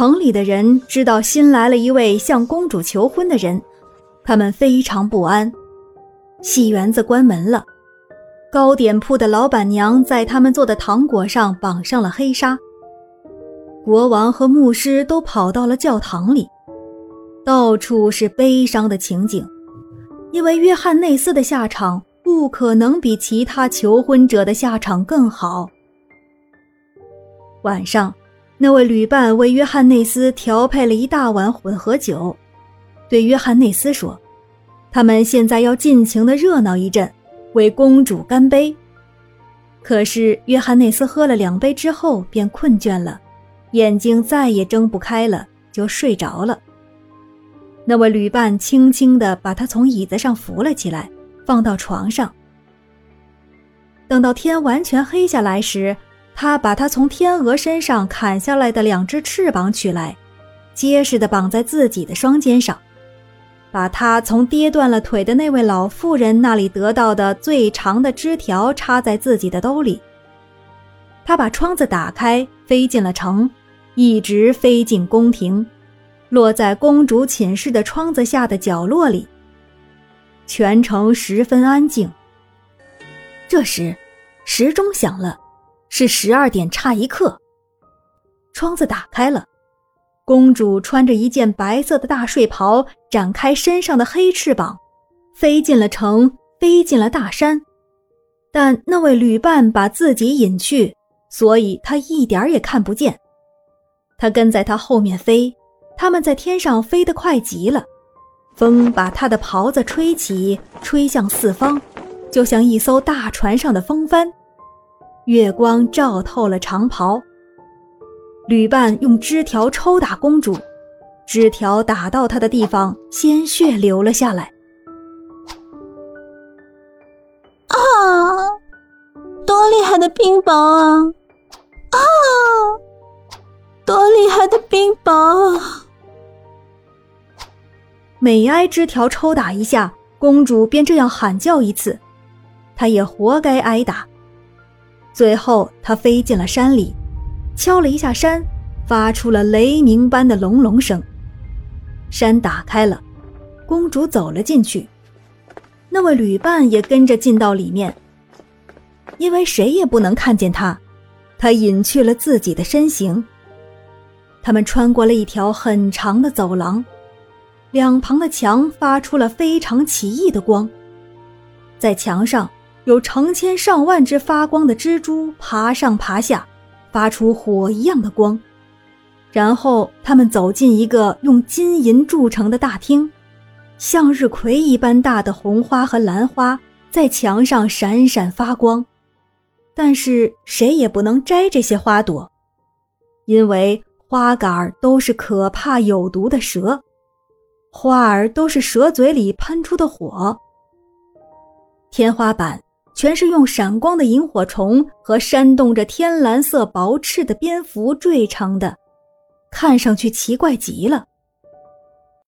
城里的人知道新来了一位向公主求婚的人，他们非常不安。戏园子关门了，糕点铺的老板娘在他们做的糖果上绑上了黑纱。国王和牧师都跑到了教堂里，到处是悲伤的情景，因为约翰内斯的下场不可能比其他求婚者的下场更好。晚上，那位旅伴为约翰内斯调配了一大碗混合酒，对约翰内斯说：“他们现在要尽情的热闹一阵，为公主干杯。”可是约翰内斯喝了两杯之后便困倦了。眼睛再也睁不开了，就睡着了。那位旅伴轻轻地把他从椅子上扶了起来，放到床上。等到天完全黑下来时，他把他从天鹅身上砍下来的两只翅膀取来，结实地绑在自己的双肩上，把他从跌断了腿的那位老妇人那里得到的最长的枝条插在自己的兜里。他把窗子打开，飞进了城。一直飞进宫廷，落在公主寝室的窗子下的角落里。全城十分安静。这时，时钟响了，是十二点差一刻。窗子打开了，公主穿着一件白色的大睡袍，展开身上的黑翅膀，飞进了城，飞进了大山。但那位旅伴把自己隐去，所以她一点也看不见。他跟在他后面飞，他们在天上飞得快极了，风把他的袍子吹起，吹向四方，就像一艘大船上的风帆。月光照透了长袍。旅伴用枝条抽打公主，枝条打到她的地方，鲜血流了下来。啊！多厉害的冰雹啊！啊！多厉害的冰雹！每挨枝条抽打一下，公主便这样喊叫一次，她也活该挨打。最后，她飞进了山里，敲了一下山，发出了雷鸣般的隆隆声。山打开了，公主走了进去，那位旅伴也跟着进到里面。因为谁也不能看见她，她隐去了自己的身形。他们穿过了一条很长的走廊，两旁的墙发出了非常奇异的光。在墙上有成千上万只发光的蜘蛛爬上爬下，发出火一样的光。然后他们走进一个用金银铸成的大厅，向日葵一般大的红花和兰花在墙上闪闪发光，但是谁也不能摘这些花朵，因为。花杆都是可怕有毒的蛇，花儿都是蛇嘴里喷出的火。天花板全是用闪光的萤火虫和扇动着天蓝色薄翅的蝙蝠缀成的，看上去奇怪极了。